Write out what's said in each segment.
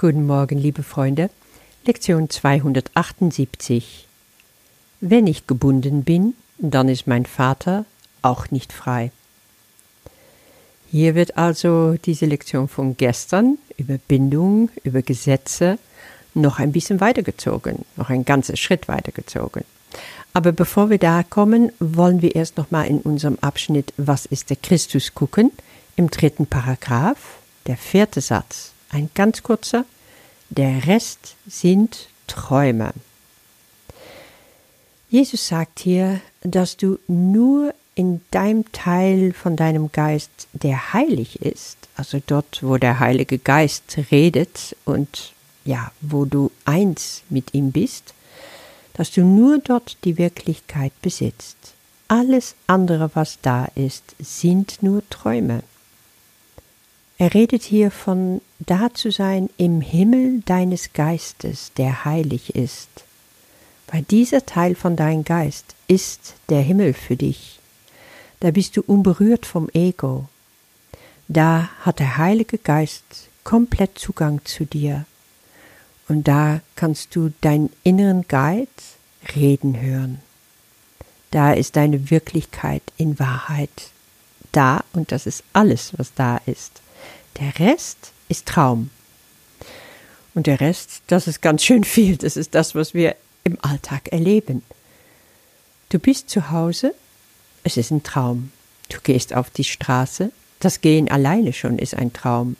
Guten Morgen, liebe Freunde. Lektion 278. Wenn ich gebunden bin, dann ist mein Vater auch nicht frei. Hier wird also diese Lektion von gestern über Bindung, über Gesetze noch ein bisschen weitergezogen, noch einen ganzen Schritt weitergezogen. Aber bevor wir da kommen, wollen wir erst noch mal in unserem Abschnitt Was ist der Christus gucken, im dritten Paragraph, der vierte Satz, ein ganz kurzer, der Rest sind Träume. Jesus sagt hier, dass du nur in deinem Teil von deinem Geist, der heilig ist, also dort, wo der Heilige Geist redet und ja, wo du eins mit ihm bist, dass du nur dort die Wirklichkeit besitzt. Alles andere, was da ist, sind nur Träume. Er redet hier von da zu sein im Himmel deines Geistes, der heilig ist. Weil dieser Teil von deinem Geist ist der Himmel für dich. Da bist du unberührt vom Ego. Da hat der Heilige Geist komplett Zugang zu dir. Und da kannst du deinen inneren Guide reden hören. Da ist deine Wirklichkeit in Wahrheit da und das ist alles, was da ist. Der Rest ist Traum. Und der Rest, das ist ganz schön viel. Das ist das, was wir im Alltag erleben. Du bist zu Hause, es ist ein Traum. Du gehst auf die Straße, das Gehen alleine schon ist ein Traum.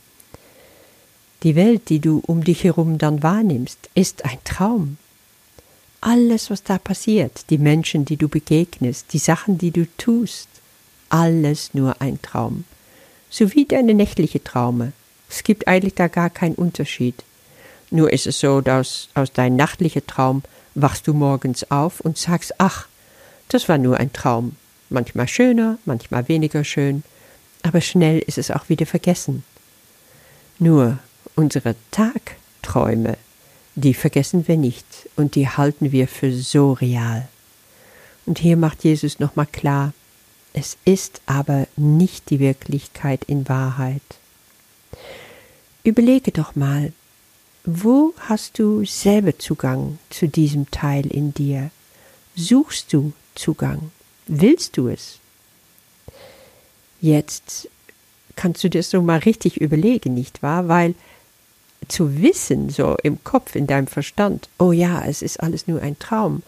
Die Welt, die du um dich herum dann wahrnimmst, ist ein Traum. Alles, was da passiert, die Menschen, die du begegnest, die Sachen, die du tust, alles nur ein Traum. So wie deine nächtliche Traume. Es gibt eigentlich da gar keinen Unterschied. Nur ist es so, dass aus deinem nachtlichen Traum wachst du morgens auf und sagst, ach, das war nur ein Traum. Manchmal schöner, manchmal weniger schön, aber schnell ist es auch wieder vergessen. Nur Unsere Tagträume, die vergessen wir nicht und die halten wir für so real. Und hier macht Jesus nochmal klar, es ist aber nicht die Wirklichkeit in Wahrheit. Überlege doch mal, wo hast du selber Zugang zu diesem Teil in dir? Suchst du Zugang? Willst du es? Jetzt kannst du dir so mal richtig überlegen, nicht wahr? Weil zu wissen, so im Kopf, in deinem Verstand, oh ja, es ist alles nur ein Traum,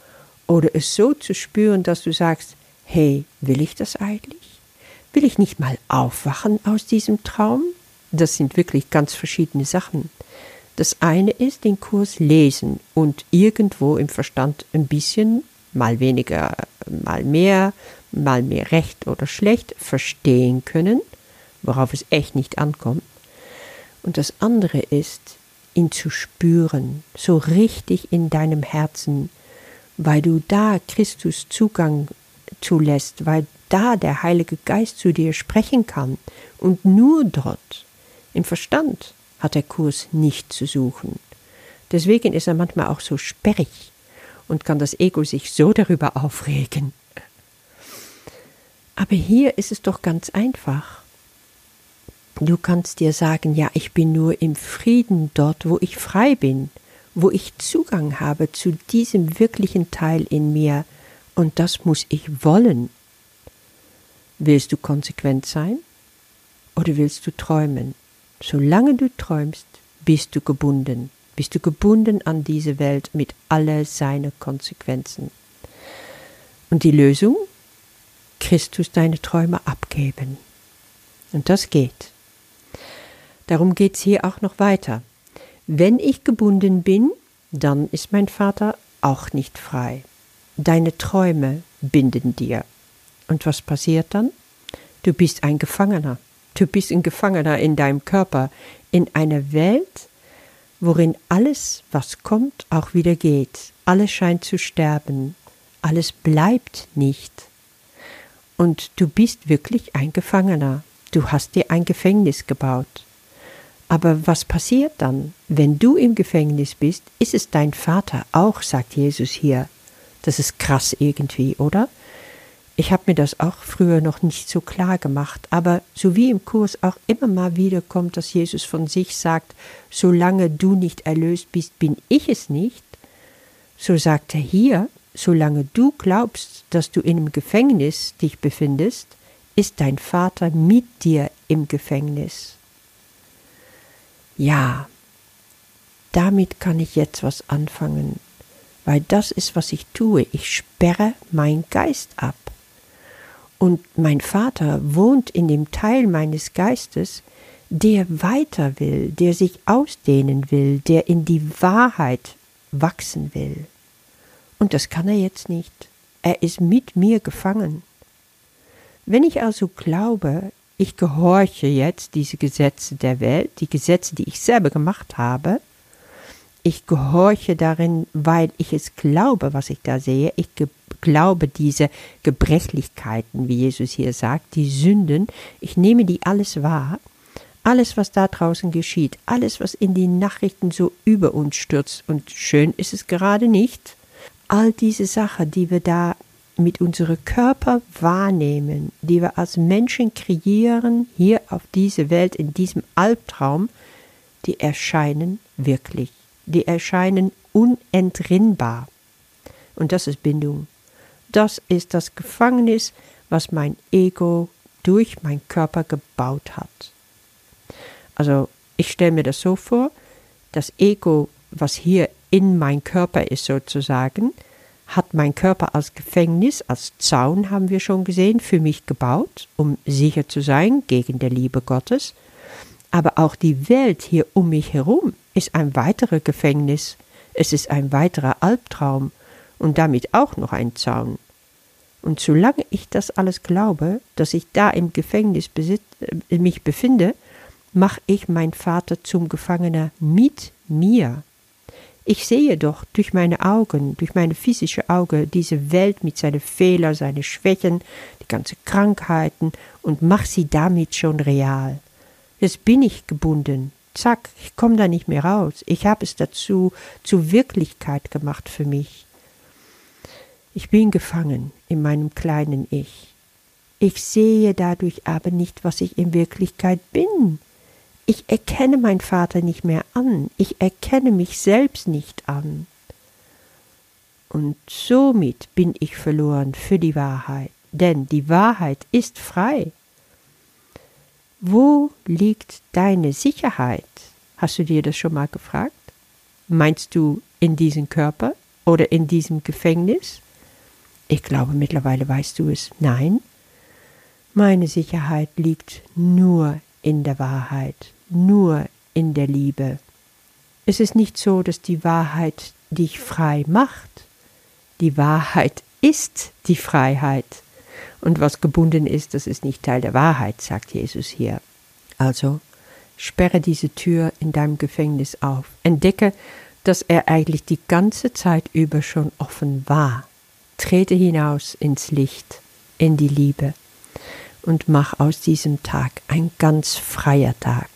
oder es so zu spüren, dass du sagst, hey, will ich das eigentlich? Will ich nicht mal aufwachen aus diesem Traum? Das sind wirklich ganz verschiedene Sachen. Das eine ist den Kurs lesen und irgendwo im Verstand ein bisschen, mal weniger, mal mehr, mal mehr recht oder schlecht verstehen können, worauf es echt nicht ankommt. Und das andere ist, ihn zu spüren, so richtig in deinem Herzen, weil du da Christus Zugang zulässt, weil da der Heilige Geist zu dir sprechen kann und nur dort. Im Verstand hat der Kurs nicht zu suchen. Deswegen ist er manchmal auch so sperrig und kann das Ego sich so darüber aufregen. Aber hier ist es doch ganz einfach. Du kannst dir sagen, ja, ich bin nur im Frieden dort, wo ich frei bin, wo ich Zugang habe zu diesem wirklichen Teil in mir, und das muss ich wollen. Willst du konsequent sein oder willst du träumen? Solange du träumst, bist du gebunden, bist du gebunden an diese Welt mit all seinen Konsequenzen. Und die Lösung? Christus deine Träume abgeben. Und das geht. Darum geht's hier auch noch weiter. Wenn ich gebunden bin, dann ist mein Vater auch nicht frei. Deine Träume binden dir. Und was passiert dann? Du bist ein Gefangener. Du bist ein Gefangener in deinem Körper, in einer Welt, worin alles, was kommt, auch wieder geht. Alles scheint zu sterben. Alles bleibt nicht. Und du bist wirklich ein Gefangener. Du hast dir ein Gefängnis gebaut. Aber was passiert dann? Wenn du im Gefängnis bist, ist es dein Vater auch, sagt Jesus hier. Das ist krass irgendwie, oder? Ich habe mir das auch früher noch nicht so klar gemacht, aber so wie im Kurs auch immer mal wieder kommt, dass Jesus von sich sagt, solange du nicht erlöst bist, bin ich es nicht, so sagt er hier, solange du glaubst, dass du in einem Gefängnis dich befindest, ist dein Vater mit dir im Gefängnis. Ja, damit kann ich jetzt was anfangen, weil das ist, was ich tue. Ich sperre mein Geist ab. Und mein Vater wohnt in dem Teil meines Geistes, der weiter will, der sich ausdehnen will, der in die Wahrheit wachsen will. Und das kann er jetzt nicht. Er ist mit mir gefangen. Wenn ich also glaube, ich gehorche jetzt diese Gesetze der Welt, die Gesetze, die ich selber gemacht habe, ich gehorche darin, weil ich es glaube, was ich da sehe. Ich glaube diese Gebrechlichkeiten, wie Jesus hier sagt, die Sünden. Ich nehme die alles wahr. Alles, was da draußen geschieht, alles, was in die Nachrichten so über uns stürzt, und schön ist es gerade nicht, all diese Sachen, die wir da mit unserem Körper wahrnehmen, die wir als Menschen kreieren, hier auf diese Welt, in diesem Albtraum, die erscheinen wirklich die erscheinen unentrinnbar. Und das ist Bindung. Das ist das Gefängnis, was mein Ego durch meinen Körper gebaut hat. Also ich stelle mir das so vor, das Ego, was hier in mein Körper ist sozusagen, hat mein Körper als Gefängnis, als Zaun haben wir schon gesehen, für mich gebaut, um sicher zu sein gegen der Liebe Gottes. Aber auch die Welt hier um mich herum ist ein weiteres Gefängnis, es ist ein weiterer Albtraum und damit auch noch ein Zaun. Und solange ich das alles glaube, dass ich da im Gefängnis besit äh, mich befinde, mache ich mein Vater zum Gefangener mit mir. Ich sehe doch durch meine Augen, durch meine physische Auge diese Welt mit seinen Fehlern, seinen Schwächen, die ganzen Krankheiten und mache sie damit schon real. Jetzt bin ich gebunden. Zack, ich komme da nicht mehr raus. Ich habe es dazu zur Wirklichkeit gemacht für mich. Ich bin gefangen in meinem kleinen Ich. Ich sehe dadurch aber nicht, was ich in Wirklichkeit bin. Ich erkenne meinen Vater nicht mehr an. Ich erkenne mich selbst nicht an. Und somit bin ich verloren für die Wahrheit, denn die Wahrheit ist frei. Wo liegt deine Sicherheit? Hast du dir das schon mal gefragt? Meinst du in diesem Körper oder in diesem Gefängnis? Ich glaube, mittlerweile weißt du es. Nein. Meine Sicherheit liegt nur in der Wahrheit, nur in der Liebe. Es ist nicht so, dass die Wahrheit dich frei macht. Die Wahrheit ist die Freiheit. Und was gebunden ist, das ist nicht Teil der Wahrheit, sagt Jesus hier. Also sperre diese Tür in deinem Gefängnis auf. Entdecke, dass er eigentlich die ganze Zeit über schon offen war. Trete hinaus ins Licht, in die Liebe und mach aus diesem Tag ein ganz freier Tag.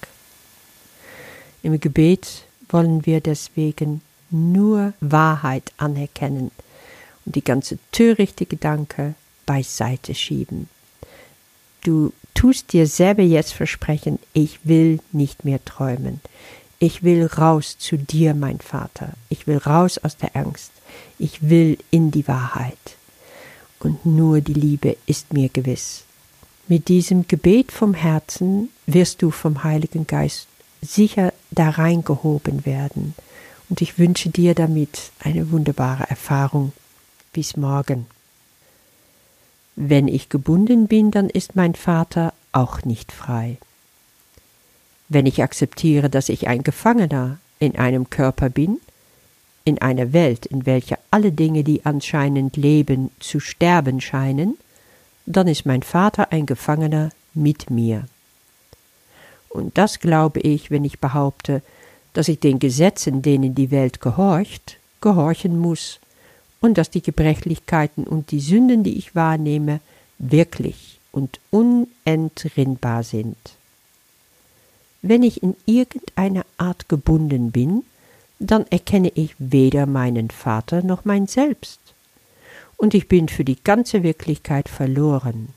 Im Gebet wollen wir deswegen nur Wahrheit anerkennen und die ganze törichte Gedanke beiseite schieben. Du tust dir selber jetzt versprechen, ich will nicht mehr träumen. Ich will raus zu dir, mein Vater. Ich will raus aus der Angst. Ich will in die Wahrheit. Und nur die Liebe ist mir gewiss. Mit diesem Gebet vom Herzen wirst du vom Heiligen Geist sicher da reingehoben werden. Und ich wünsche dir damit eine wunderbare Erfahrung. Bis morgen. Wenn ich gebunden bin, dann ist mein Vater auch nicht frei. Wenn ich akzeptiere, dass ich ein Gefangener in einem Körper bin, in einer Welt, in welcher alle Dinge, die anscheinend leben, zu sterben scheinen, dann ist mein Vater ein Gefangener mit mir. Und das glaube ich, wenn ich behaupte, dass ich den Gesetzen, denen die Welt gehorcht, gehorchen muss und dass die Gebrechlichkeiten und die Sünden, die ich wahrnehme, wirklich und unentrinnbar sind. Wenn ich in irgendeiner Art gebunden bin, dann erkenne ich weder meinen Vater noch mein Selbst. und ich bin für die ganze Wirklichkeit verloren.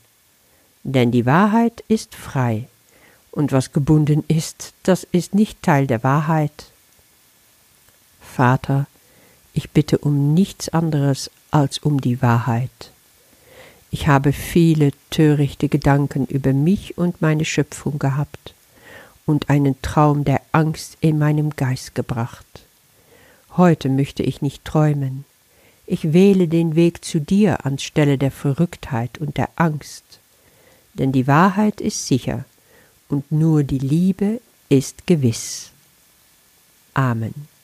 Denn die Wahrheit ist frei, und was gebunden ist, das ist nicht Teil der Wahrheit. Vater, ich bitte um nichts anderes als um die Wahrheit. Ich habe viele törichte Gedanken über mich und meine Schöpfung gehabt und einen Traum der Angst in meinem Geist gebracht. Heute möchte ich nicht träumen. Ich wähle den Weg zu dir anstelle der Verrücktheit und der Angst. Denn die Wahrheit ist sicher und nur die Liebe ist gewiss. Amen.